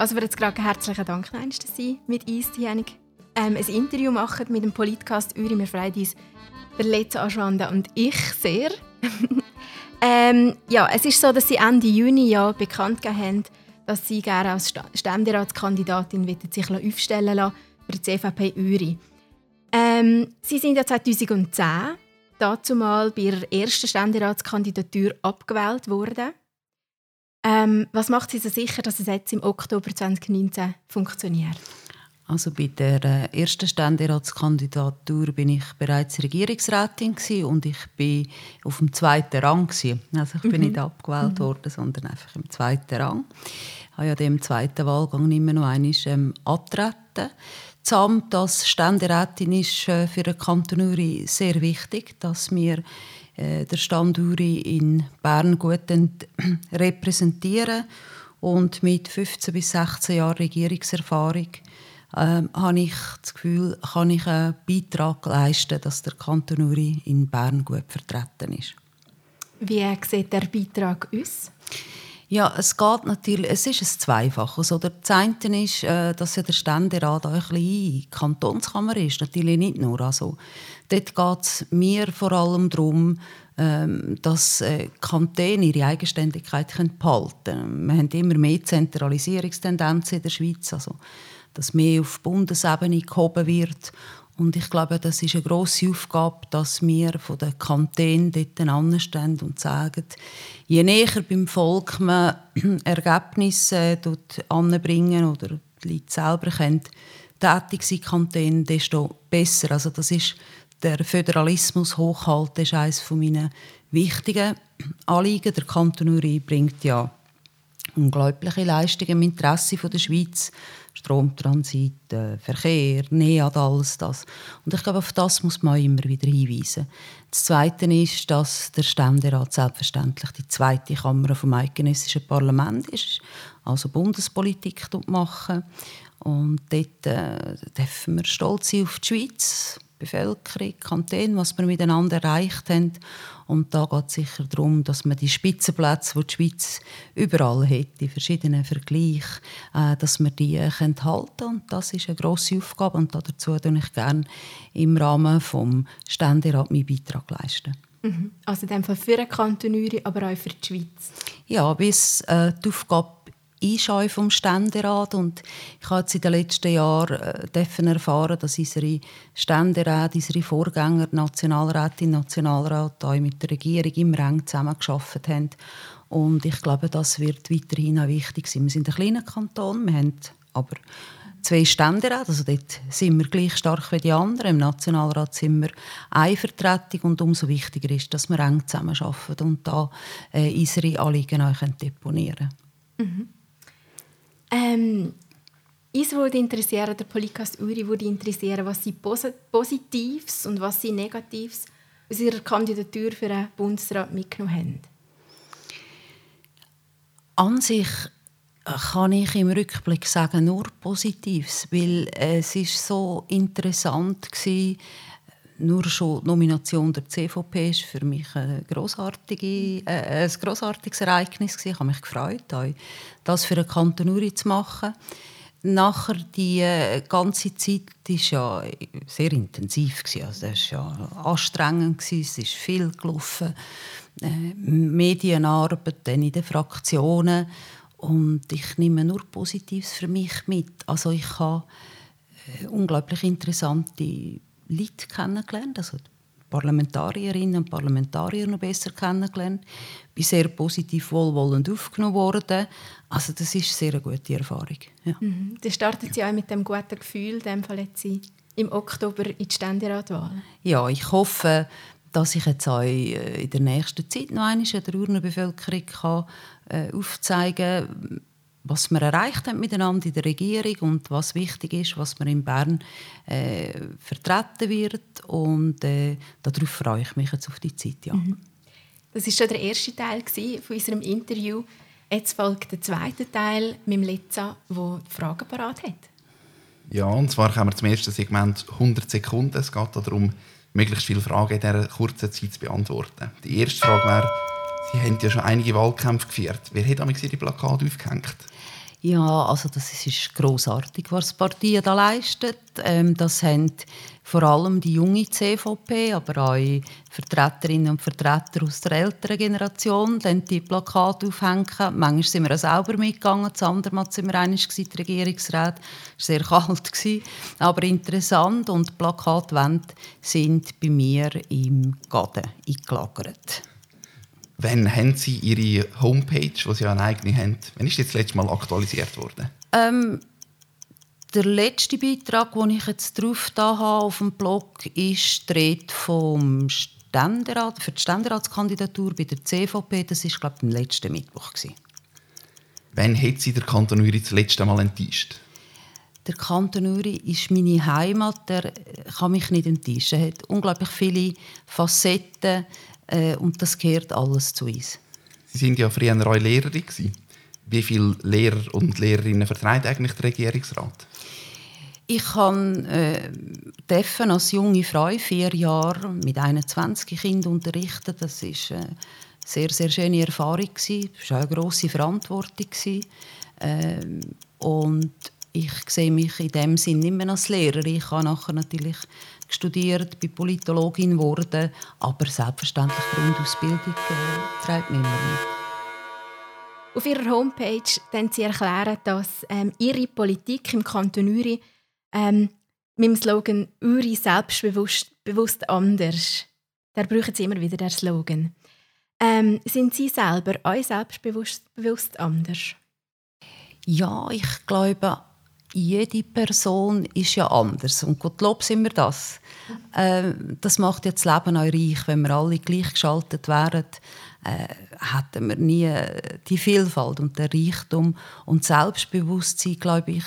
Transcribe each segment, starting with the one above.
Also wir jetzt gerade herzlichen Dank, dass Sie mit uns hier ähm, ein Interview machen mit dem Politcast Uri. Wir freuen uns, der letzte Anschwanda und ich sehr. ähm, ja, es ist so, dass Sie Ende Juni ja bekannt haben, dass Sie gerne als Ständeratskandidatin sich aufstellen lassen für die CVP Uri. Ähm, Sie sind ja 2010 dazu mal bei Ihrer ersten Ständeratskandidatur abgewählt worden. Ähm, was macht Sie so sicher, dass es jetzt im Oktober 2019 funktioniert? Also bei der äh, ersten Ständeratskandidatur bin ich bereits Regierungsrätin und ich bin auf dem zweiten Rang gewesen. Also ich bin mhm. nicht abgewählt mhm. worden, sondern einfach im zweiten Rang. Ich habe ja dem zweiten Wahlgang immer noch einmal ähm, antreten. Das Amt als Ständerätin ist äh, für den Kanton Uri sehr wichtig, dass wir äh, der Standuri in Bern gut repräsentieren. Und mit 15 bis 16 Jahren Regierungserfahrung äh, habe ich das Gefühl, kann ich einen Beitrag leisten, dass der Kanton Uri in Bern gut vertreten ist. Wie sieht der Beitrag aus? Ja, es geht natürlich, es ist ein Zweifaches. Oder das eine ist, äh, dass ja der Ständerat auch ein bisschen Kantonskammer ist, natürlich nicht nur. Also, dort geht es mir vor allem darum, ähm, dass äh, Kantone ihre Eigenständigkeit behalten können. Wir haben immer mehr Zentralisierungstendenzen in der Schweiz, also dass mehr auf Bundesebene gehoben wird und ich glaube, das ist eine grosse Aufgabe, dass wir von den Kantonen dort anstehen und sagen, je näher beim Volk man Ergebnisse anbringen oder die Leute selber können, tätig sein Kanton, desto besser. Also das ist der Föderalismus hochhalten ist eines meiner wichtigen Anliegen. Der Kanton Uri bringt ja unglaubliche Leistungen im Interesse der Schweiz. Stromtransit, äh, Verkehr, NEAD, alles das. Und ich glaube, auf das muss man immer wieder hinweisen. Das Zweite ist, dass der Ständerat selbstverständlich die zweite Kammer vom eidgenössischen Parlament ist, also Bundespolitik machen. Und dort äh, dürfen wir stolz sein auf die Schweiz, Bevölkerung, Kantone, was wir miteinander erreicht haben. Und da geht es sicher darum, dass man die Spitzenplätze, die die Schweiz überall hat, die verschiedenen Vergleiche, äh, dass wir die äh, halten können. Und das ist eine grosse Aufgabe und dazu leiste ich gerne im Rahmen des Ständerat meinen Beitrag leisten. Mhm. Also in dem Fall für den Kanton Uri, aber auch für die Schweiz? Ja, bis äh, die Aufgabe Einschau vom Ständerat und ich habe jetzt in den letzten Jahren äh, erfahren, dass unsere Ständeräte, unsere Vorgänger, Nationalrätin, Nationalrat, auch mit der Regierung im Rang zusammengearbeitet haben und ich glaube, das wird weiterhin auch wichtig sein. Wir sind ein kleiner Kanton, wir haben aber zwei Ständeräte, also dort sind wir gleich stark wie die anderen. Im Nationalrat sind wir eine Vertretung und umso wichtiger ist, dass wir eng zusammenarbeiten und da äh, unsere Anliegen auch deponieren können. Mhm. Ähm, uns würde interessieren, der Podcast Uri würde interessieren, was Sie Positives und was Sie Negatives aus Ihrer Kandidatur für den Bundesrat mitgenommen haben. An sich kann ich im Rückblick sagen, nur Positives, weil es ist so interessant war, nur schon die Nomination der CVP ist für mich ein, grossartige, äh, ein grossartiges Ereignis gewesen. Ich habe mich gefreut, das für einen Kanton zu machen. Nachher die äh, ganze Zeit war ja sehr intensiv Also das war ja anstrengend es ist viel gelaufen, äh, Medienarbeit, dann in den Fraktionen und ich nehme nur Positives für mich mit. Also ich habe äh, unglaublich interessante Leute kennengelernt, also Parlamentarierinnen und Parlamentarier noch besser kennengelernt. Bin sehr positiv wohlwollend aufgenommen worden. Also das ist sehr eine gute Erfahrung. Ja. Mhm. Dann startet Sie auch mit dem guten Gefühl, in dem Fall jetzt Sie im Oktober in die Ständeratwahl. Ja, ich hoffe, dass ich jetzt auch in der nächsten Zeit noch einmal der Urnenbevölkerung kann, äh, aufzeigen kann, was wir erreicht haben miteinander in der Regierung und was wichtig ist, was man in Bern äh, vertreten wird. Und äh, darauf freue ich mich jetzt auf die Zeit. Ja. Mhm. Das war schon der erste Teil von unserem Interview. Jetzt folgt der zweite Teil mit dem Letza, der Fragen parat hat. Ja, und zwar kommen wir zum ersten Segment 100 Sekunden. Es geht darum, möglichst viele Fragen in dieser kurzen Zeit zu beantworten. Die erste Frage wäre, Sie haben ja schon einige Wahlkämpfe geführt. Wer hat damals Ihre Plakate aufgehängt? Ja, also das ist großartig, was die Partien da leisten. Ähm, das haben vor allem die junge CVP, aber auch Vertreterinnen und Vertreter aus der älteren Generation, dann die Plakate aufhängen. Manchmal sind wir auch selber mitgegangen, das andere Mal waren wir einmal die Regierungsrat. Es war sehr kalt, aber interessant. Und die Plakatwände sind bei mir im Garten eingelagert. Wann haben Sie Ihre Homepage, die Sie ja eine eigene haben, wann ist jetzt das letzte Mal aktualisiert worden? Ähm, der letzte Beitrag, den ich jetzt drauf da habe auf dem Blog, ist die vom Ständerat, für die Ständeratskandidatur bei der CVP. Das war, glaube ich, am letzten Mittwoch. Gewesen. Wann hat Sie der Kanton Uri das letzte Mal enttäuscht? Der Kanton Uri ist meine Heimat. Der kann mich nicht enttäuschen. Er hat unglaublich viele Facetten äh, und das gehört alles zu uns. Sie sind ja früher auch Lehrerin. Gewesen. Wie viele Lehrer und Lehrerinnen vertreibt eigentlich der Regierungsrat? Ich habe äh, als junge Frau vier Jahre mit 21 Kindern unterrichten. Das ist eine sehr, sehr schöne Erfahrung. Es war eine grosse Verantwortung. Äh, und ich sehe mich in dem Sinn nicht mehr als Lehrerin. Ich habe nachher natürlich studiert, bin Politologin geworden, aber selbstverständlich Grundausbildung äh, treibt mich immer mit. Auf ihrer Homepage erklären sie erklären, dass ähm, ihre Politik im Kanton Uri ähm, mit dem Slogan «Uri selbstbewusst bewusst anders», da brauchen sie immer wieder den Slogan. Ähm, sind Sie selber auch selbstbewusst bewusst anders? Ja, ich glaube, jede Person ist ja anders. Und Gottlob sind wir das. Äh, das macht ja das Leben auch reich. Wenn wir alle gleichgeschaltet wären, hätten wir nie die Vielfalt und den Reichtum und Selbstbewusstsein, glaube ich,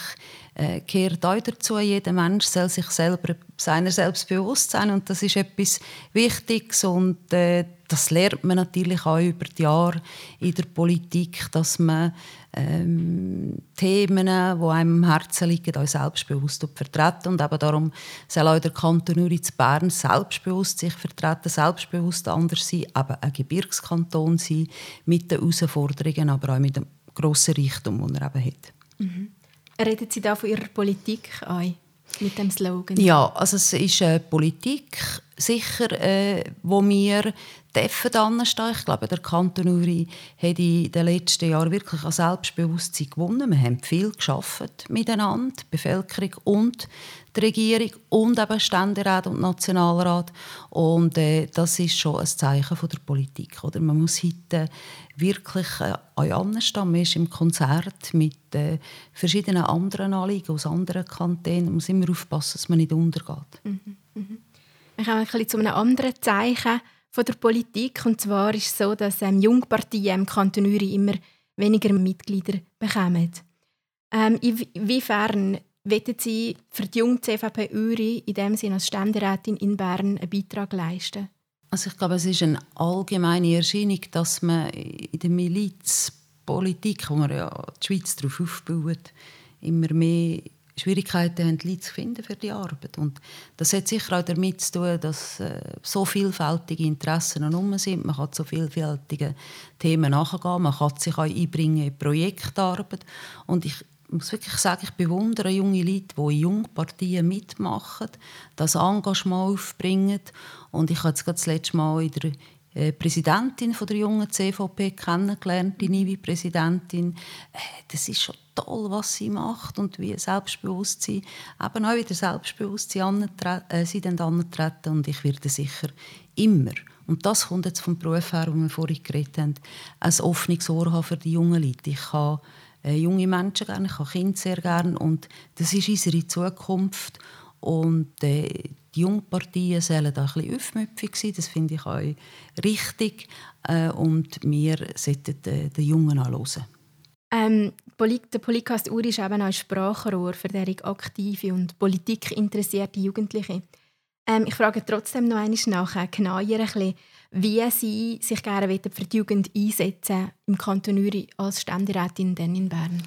äh, gehört auch dazu. Jeder Mensch soll sich selber seiner selbst bewusst sein und das ist etwas Wichtiges und äh, das lernt man natürlich auch über die Jahre in der Politik, dass man ähm, Themen, die einem am Herzen liegen, auch selbstbewusst vertreten und eben darum soll auch der Kanton Uri zu Bern selbstbewusst sich vertreten, selbstbewusst anders sein, eben ein Gebirgskanton sein, mit den Herausforderungen, aber auch mit dem grossen Reichtum, den er eben hat. Mhm. Reden Sie da von Ihrer Politik ein, mit dem Slogan? Ja, also es ist eine Politik, sicher, äh, wo wir dürfen anstehen. Ich glaube, der Kanton Uri hat in den letzten Jahren wirklich an Selbstbewusstsein gewonnen. Wir haben viel geschafft miteinander, die Bevölkerung und die Regierung und eben Ständerat und Nationalrat. Und äh, das ist schon ein Zeichen von der Politik. Oder? Man muss heute wirklich äh, anstehen. Man ist im Konzert mit äh, verschiedenen anderen Anliegen aus anderen Kantonen. Man muss immer aufpassen, dass man nicht untergeht. Mhm. Mhm. Wir kommen ein zu einem anderen Zeichen von der Politik. Und zwar ist es so, dass ähm, Jungparteien im Kanton Uri immer weniger Mitglieder bekommen. Ähm, inwiefern wollen Sie für die junge CVP Uri in dem Sinne als Ständerätin in Bern einen Beitrag leisten? Also ich glaube, es ist eine allgemeine Erscheinung, dass man in der Milizpolitik, wo man ja die Schweiz darauf aufbaut, immer mehr Schwierigkeiten haben, Leute zu finden für die Arbeit. Und das hat sicher auch damit zu tun, dass äh, so vielfältige Interessen herum sind. Man kann so vielfältige Themen nachgehen, man kann sich auch einbringen in Projektarbeit. Und ich muss wirklich sagen, ich bewundere junge Leute, die in Jungpartien mitmachen, das Engagement aufbringen. Und ich habe jetzt gerade das letzte Mal in der äh, Präsidentin von der jungen CVP kennengelernt, die neue Präsidentin. Äh, das ist schon toll, was sie macht und wie Selbstbewusstsein, eben auch wieder Selbstbewusstsein äh, sie dann antreten und ich werde sicher immer und das kommt jetzt vom Beruf her, wo wir vorhin geredet haben, ein offenes Ohr haben für die jungen Leute. Ich habe äh, junge Menschen gerne, ich habe Kinder sehr gerne und das ist unsere Zukunft und äh, die Jungpartien sollen da ein bisschen aufmüpfig sein, das finde ich auch richtig. Äh, und wir sollten äh, den Jungen anhören. Ähm, der Podcast Uri ist eben auch ein Sprachrohr für derige aktive und politikinteressierte Jugendliche. Ähm, ich frage trotzdem noch einmal nach, genauer ein bisschen, wie Sie sich gerne für die Jugend einsetzen im Kanton Uri als Ständerätin in Bern.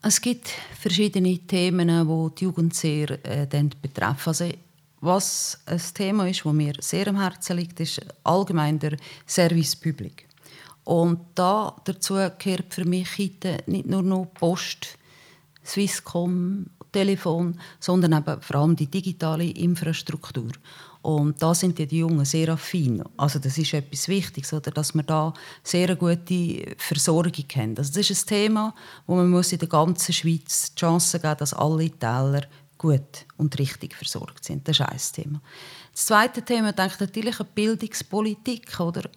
Es gibt verschiedene Themen, die die Jugend sehr äh, betreffen. Also was ein Thema ist, das mir sehr am Herzen liegt, ist allgemein der Service Public. Und da dazu gehört für mich heute nicht nur noch Post, Swisscom, Telefon, sondern eben vor allem die digitale Infrastruktur. Und da sind die Jungen sehr affin. Also das ist etwas Wichtiges, oder? dass wir da sehr gute Versorgung haben. Also das ist ein Thema, wo man muss in der ganzen Schweiz die Chance geben dass alle Täler gut und richtig versorgt sind. Das ist ein Thema. Das zweite Thema denke ich natürlich an Bildungspolitik. Oder?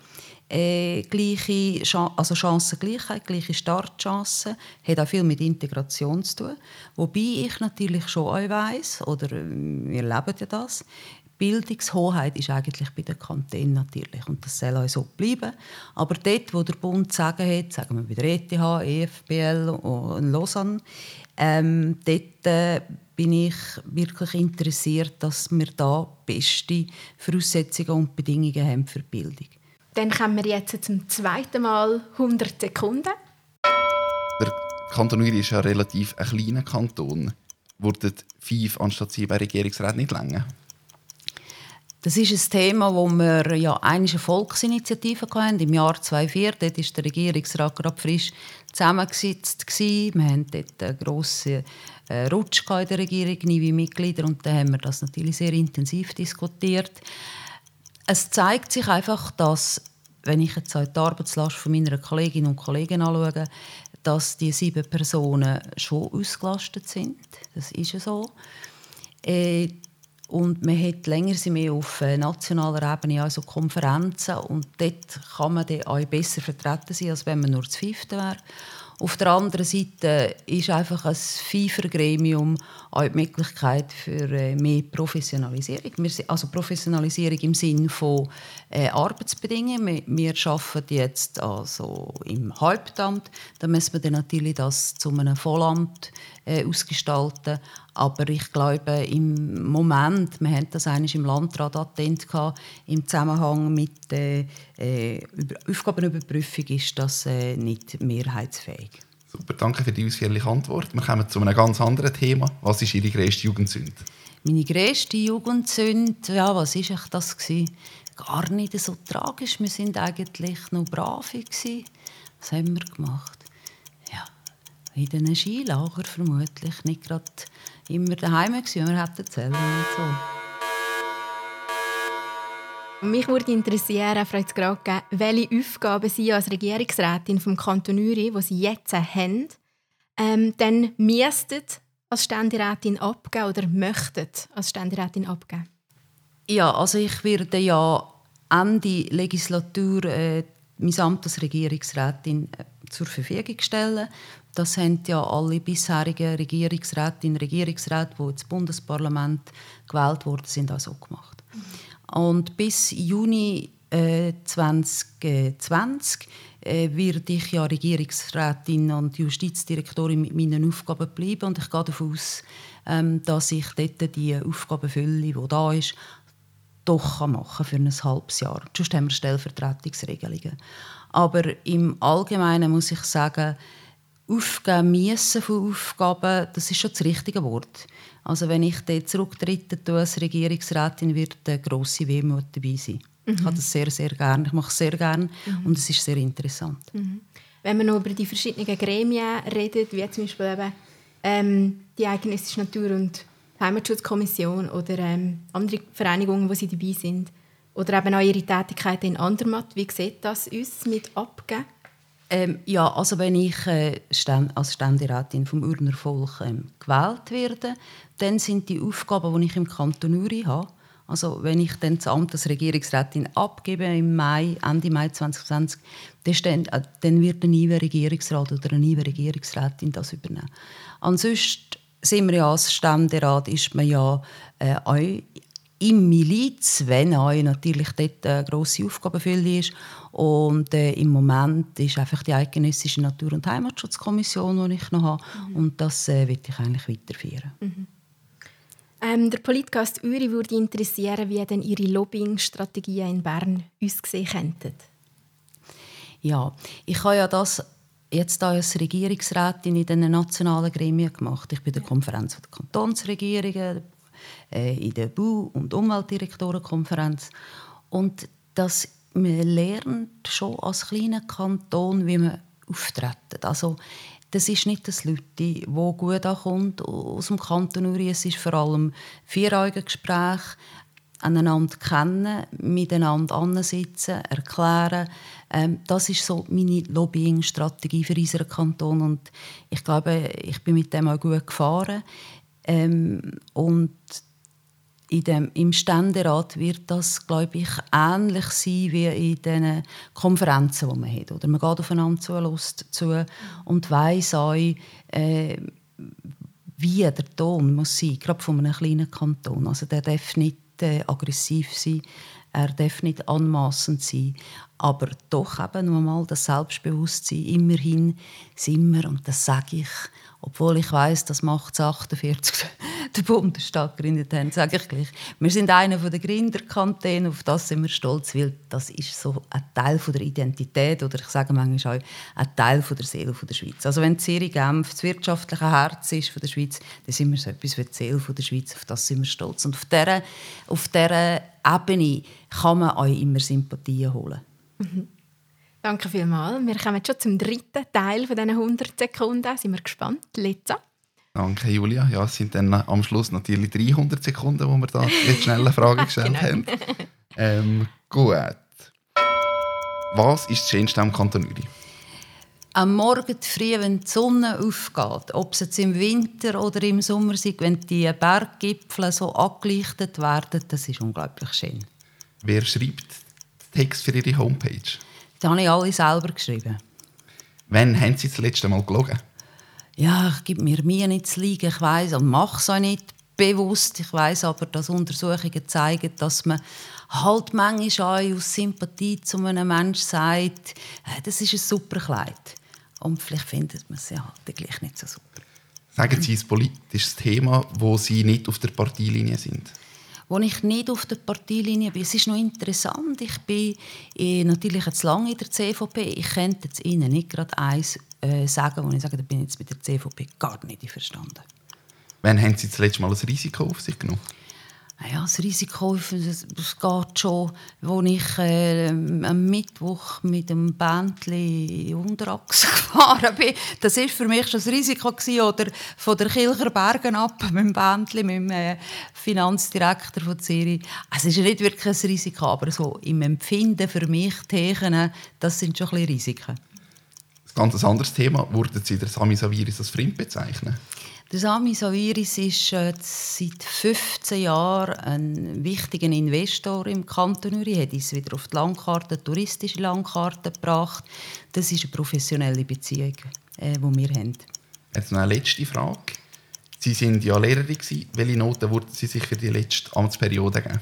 Äh, gleiche also Chancengleichheit, gleiche Startchancen, hat auch viel mit Integration zu tun. Wobei ich natürlich schon auch weiss, oder äh, wir leben ja das, Bildungshoheit ist eigentlich bei den Kantonen natürlich und das soll auch so bleiben. Aber dort, wo der Bund sagen hat, sagen wir bei der ETH, EFBL und Lausanne, ähm, dort äh, bin ich wirklich interessiert, dass wir da beste Voraussetzungen und Bedingungen haben für Bildung. Dann kommen wir jetzt zum zweiten Mal 100 Sekunden. Der Kanton Uri ist ja relativ ein kleiner Kanton. Wurden fünf anstatt sieben Regierungsräte nicht länger? Das ist ein Thema, wo wir ja eine Volksinitiative hatten im Jahr 2004. Dort war der Regierungsrat gerade frisch zusammengesetzt. Wir hatten dort einen grossen äh, Rutsch in der Regierung, neue Mitglieder, und da haben wir das natürlich sehr intensiv diskutiert. Es zeigt sich einfach, dass, wenn ich jetzt die Arbeitslast von meiner Kolleginnen und Kollegen anschaue, dass die sieben Personen schon ausgelastet sind. Das ist ja so. Äh, und man hat länger mehr auf äh, nationaler Ebene, also Konferenzen. Und dort kann man dann auch besser vertreten sein, als wenn man nur zu fünfte wäre. Auf der anderen Seite ist einfach ein FIFA-Gremium auch die Möglichkeit für äh, mehr Professionalisierung. Also Professionalisierung im Sinne von äh, Arbeitsbedingungen. Wir, arbeiten jetzt also im Hauptamt. Da müssen wir dann natürlich das zu einem Vollamt äh, ausgestalten. Aber ich glaube, im Moment, wir haben das eigentlich im Landrat attent gehabt, im Zusammenhang mit der äh, Aufgabenüberprüfung ist das äh, nicht mehrheitsfähig. Super, danke für die ausführliche Antwort. Wir kommen zu einem ganz anderen Thema. Was ist Ihre grösste Jugendsünde? Meine grösste Jugendsünde, ja, was war das? Gewesen? Gar nicht so tragisch. Wir waren eigentlich noch brav. Was haben wir gemacht? In den Skilager vermutlich. Nicht gerade immer daheim gewesen, wir hätten zählen und so. Mich würde interessieren, Frau Zgrage, welche Aufgaben Sie als Regierungsrätin vom Kanton Uri, die Sie jetzt haben, ähm, dann müssten als Ständerätin abgeben oder möchten als Ständerätin abgeben? Ja, also ich werde ja Ende Legislatur äh, mein Amt als Regierungsrätin äh, zur Verfügung stellen. Das haben ja alle bisherigen Regierungsrätinnen und Regierungsräte, die ins Bundesparlament gewählt wurden, sind auch gemacht. Und bis Juni äh, 2020 äh, werde ich ja Regierungsrätin und Justizdirektorin mit meinen Aufgaben bleiben. Und ich gehe davon aus, ähm, dass ich dort die Aufgabenfülle, die da ist, doch machen für ein halbes Jahr. Sonst haben wir Stellvertretungsregelungen. Aber im Allgemeinen muss ich sagen, aufgeben müssen von Aufgaben, das ist schon das richtige Wort. Also wenn ich dort zurücktrete als Regierungsrätin, wird eine grosse Wehmut dabei sein. Mhm. Ich habe das sehr, sehr gerne. Ich mache es sehr gerne mhm. und es ist sehr interessant. Mhm. Wenn man noch über die verschiedenen Gremien redet, wie zum Beispiel eben, ähm, die Eidgenössische Natur- und Heimatschutzkommission oder ähm, andere Vereinigungen, wo sie dabei sind, oder eben auch ihre Tätigkeit in Andermatt, wie sieht das uns mit Abgeben? Ähm, ja, also wenn ich äh, Ständ, als Ständerätin vom Urner Volk ähm, gewählt werde, dann sind die Aufgaben, die ich im Kanton Uri habe, also wenn ich dann das Amt als Regierungsrätin abgebe im Mai, Ende Mai 2020, dann, äh, dann wird ein neuer Regierungsrat oder eine neue Regierungsrätin das übernehmen. Ansonsten sind wir ja als Ständerat ist man ja äh, im Miliz, wenn auch natürlich dort eine grosse Aufgabenfülle ist. Und äh, im Moment ist einfach die eidgenössische Natur- und Heimatschutzkommission, die ich noch habe. Mhm. Und das äh, will ich eigentlich weiterführen. Mhm. Ähm, der Politcast Uri würde interessieren, wie denn Ihre Lobbying-Strategien in Bern aussehen könnten. Ja, ich habe ja das jetzt als Regierungsrätin in den nationalen Gremien gemacht. Ich bin der Konferenz der Kantonsregierungen, in der Bau- und Umweltdirektorenkonferenz. Und das man lernt schon als kleiner Kanton, wie man auftreten. Also das ist nicht das Leute, die gut ankommt aus dem Kanton Uri. Es ist vor allem Vier-Augen-Gespräch, einander kennen, miteinander ansitzen, erklären. Ähm, das ist so meine Lobbying-Strategie für unseren Kanton und ich glaube, ich bin mit dem auch gut gefahren. Ähm, und in dem, im Ständerat wird das, glaube ich, ähnlich sein wie in den Konferenzen, die man hat. Oder man geht aufeinander zu, Lust zu und weiss auch, äh, wie der Ton muss sein, gerade von einem kleinen Kanton. Also der darf nicht äh, aggressiv sein, er darf nicht anmaßend sein, aber doch eben nur mal das Selbstbewusstsein. Immerhin sind wir, und das sage ich, obwohl ich weiß, das macht 48 der Bundestag gegründet haben, sage ich gleich. Wir sind einer der Gründerkantone, auf das sind wir stolz, weil das ist so ein Teil der Identität oder ich sage manchmal auch ein Teil der Seele der Schweiz. Also wenn Zürich Genf das wirtschaftliche Herz ist von der Schweiz, dann sind wir so etwas wie die Seele der Schweiz, auf das sind wir stolz. Und auf dieser, auf dieser Ebene kann man euch immer Sympathien holen. Mhm. Danke vielmals. Wir kommen schon zum dritten Teil von diesen 100 Sekunden. Sind wir gespannt. Letza. Danke, Julia. Ja, es sind dann am Schluss natürlich 300 Sekunden, wo wir da jetzt schnell eine Frage gestellt genau. haben. Ähm, gut. Was ist das Schönste am Kanton Uri? Am Morgen früh, wenn die Sonne aufgeht, ob es jetzt im Winter oder im Sommer ist, wenn die Berggipfel so angelichtet werden, das ist unglaublich schön. Wer schreibt Text für Ihre Homepage? Die habe ich alle selber geschrieben. Wann haben Sie das letzte Mal gelogen? Ja, ich gebe mir mir nicht zu liegen. Ich weiß und mache es auch nicht bewusst. Ich weiß aber, dass Untersuchungen zeigen, dass man halt manchmal aus Sympathie zu einem Menschen sagt, äh, das ist ein super Kleid. Und vielleicht findet man es ja halt gleich nicht so super. Sagen Sie ein politisches Thema, wo Sie nicht auf der Parteilinie sind? Wo ich nicht auf der Parteilinie bin. Es ist noch interessant. Ich bin äh, natürlich jetzt lange in der CVP. Ich könnte jetzt Ihnen nicht gerade eins äh, sagen, wo ich sage, da bin ich jetzt mit der CVP gar nicht verstanden. Wann haben Sie das letzte Mal ein Risiko auf sich genommen? Ja, das Risiko das, das geht schon, als ich äh, am Mittwoch mit dem Bändchen Unterachse gefahren bin. Das war für mich schon das Risiko. Gewesen. Oder von der Kilcher Bergen ab mit dem Bändchen, mit dem äh, Finanzdirektor von Zürich. Es ist nicht wirklich ein Risiko, aber so im Empfinden für mich, Thechen, das sind schon ein bisschen Risiken. Ein ganz anderes Thema. Würden Sie der Sami Saviris als Fremd bezeichnen? Der Sami Saviris ist äh, seit 15 Jahren ein wichtiger Investor im Kanton Uri. Er hat uns wieder auf die Landkarte, touristische Landkarte gebracht. Das ist eine professionelle Beziehung, äh, die wir haben. Jetzt noch eine letzte Frage. Sie waren ja Lehrerin. Welche Noten würden Sie sich für die letzte Amtsperiode geben?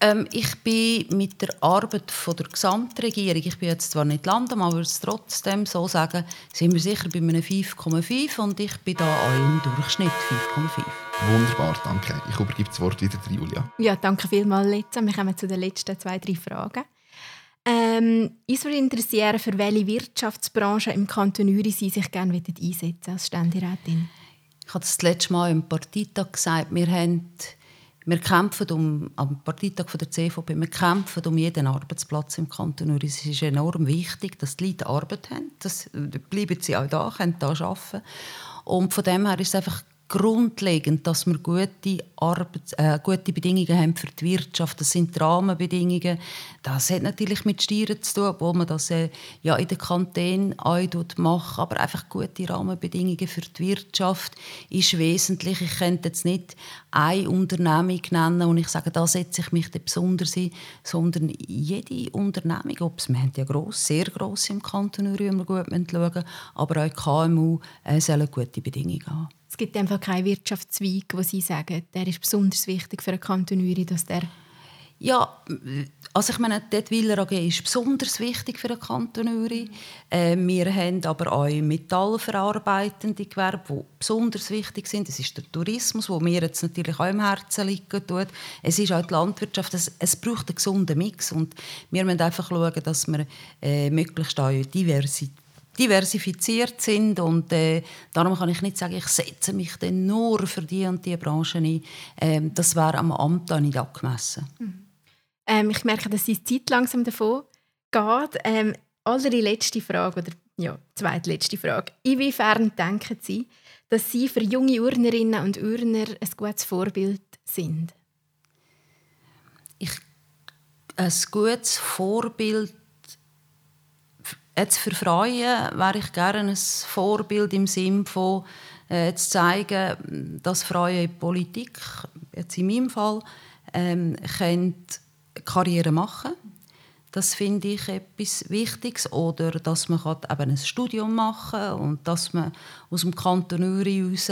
Ähm, ich bin mit der Arbeit von der Gesamtregierung, ich bin jetzt zwar nicht Landam, aber es trotzdem so sagen, sind wir sicher bei einem 5,5 und ich bin da auch im Durchschnitt 5,5. Wunderbar, danke. Ich übergebe das Wort wieder an Julia. Ja, danke vielmals, Letza. Wir kommen zu den letzten zwei, drei Fragen. Ähm, uns würde interessieren, für welche Wirtschaftsbranche im Kanton Uri Sie sich gerne einsetzen als Ständerätin. Ich habe das letzte Mal im Parteitag gesagt, wir haben wir kämpfen um, am Parteitag der CVP, wir kämpfen um jeden Arbeitsplatz im Kanton Uri. Es ist enorm wichtig, dass die Leute Arbeit haben. Das, bleiben sie auch da, können hier arbeiten. Und von dem her ist es einfach grundlegend, dass wir gute, Arbeits äh, gute Bedingungen haben für die Wirtschaft. Das sind die Rahmenbedingungen. Das hat natürlich mit Steuern zu tun, obwohl man das äh, ja in den Kantonen auch macht. Aber einfach gute Rahmenbedingungen für die Wirtschaft ist wesentlich. Ich könnte jetzt nicht eine Unternehmung nennen und ich sage, da setze ich mich besonders ein, sondern jede Unternehmung, ob es, wir haben ja gross, sehr gross im Kanton wir gut schauen, aber auch KMU äh, sollen gute Bedingungen haben. Es gibt einfach keinen Wirtschaftszweig, wo Sie sagen, der ist besonders wichtig für einen Kanton dass der ja, also ich meine, die Willer AG ist besonders wichtig für den Kanton Uri. Äh, wir haben aber auch metallverarbeitende Gewerbe, die besonders wichtig sind. Es ist der Tourismus, wo mir jetzt natürlich auch im Herzen liegt. Tut. Es ist auch die Landwirtschaft. Es, es braucht einen gesunden Mix und wir müssen einfach schauen, dass wir äh, möglichst auch Diversität diversifiziert sind und äh, darum kann ich nicht sagen, ich setze mich dann nur für die und die Branchen ein. Ähm, das wäre am Amt auch nicht angemessen. Mhm. Ähm, ich merke, dass die Zeit langsam davon geht. Ähm, allerletzte Frage, oder ja, zweitletzte Frage. Inwiefern denken Sie, dass Sie für junge Urnerinnen und Urner ein gutes Vorbild sind? Ich, ein gutes Vorbild Jetzt für Frauen wäre ich gerne ein Vorbild im Sinne von äh, zu zeigen, dass Frauen in Politik, jetzt in meinem Fall, ähm, können Karriere machen Das finde ich etwas Wichtiges. Oder dass man eben ein Studium machen kann und dass man aus dem Kanton Uri raus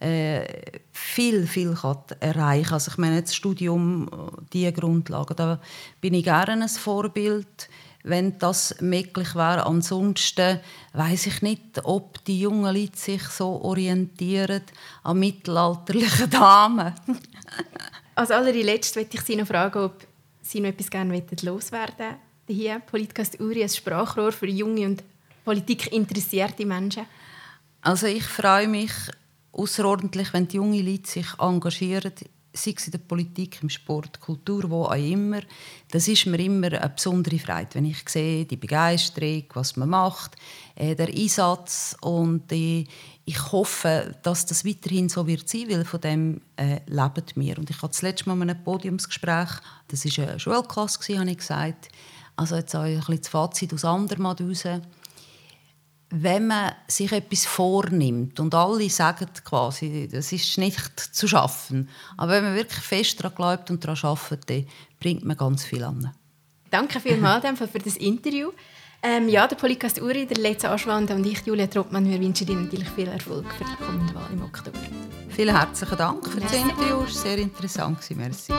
äh, viel, viel kann erreichen kann. Also ich meine, das Studium, diese Grundlagen, da bin ich gerne ein Vorbild wenn das möglich wäre. Ansonsten weiß ich nicht, ob die jungen Leute sich so orientieren an mittelalterlichen Damen. Als allerletzt möchte ich Sie noch fragen, ob Sie noch etwas gerne loswerden hier Politcast Uri, ein Sprachrohr für junge und politikinteressierte Menschen. Also ich freue mich außerordentlich, wenn die jungen Leute sich engagieren sei es in der Politik, im Sport, Kultur, wo auch immer. Das ist mir immer eine besondere Freude, wenn ich sehe, die Begeisterung, was man macht, äh, der Einsatz und äh, ich hoffe, dass das weiterhin so wird sein, weil von dem äh, leben wir. Und ich hatte das letzte Mal ein Podiumsgespräch, das war eine Schulklasse, habe ich gesagt. Also jetzt auch ein bisschen das Fazit aus Andermatt heraus wenn man sich etwas vornimmt und alle sagen quasi, das ist nicht zu schaffen, aber wenn man wirklich fest daran glaubt und daran arbeitet, dann bringt man ganz viel an. Danke vielmals für das Interview. Ähm, ja, der Podcast Uri, der letzte Aschwand und ich, Julia Troppmann, wir wünschen Ihnen natürlich viel Erfolg für die kommende Wahl im Oktober. Vielen herzlichen Dank für das Interview, es war sehr interessant. Merci.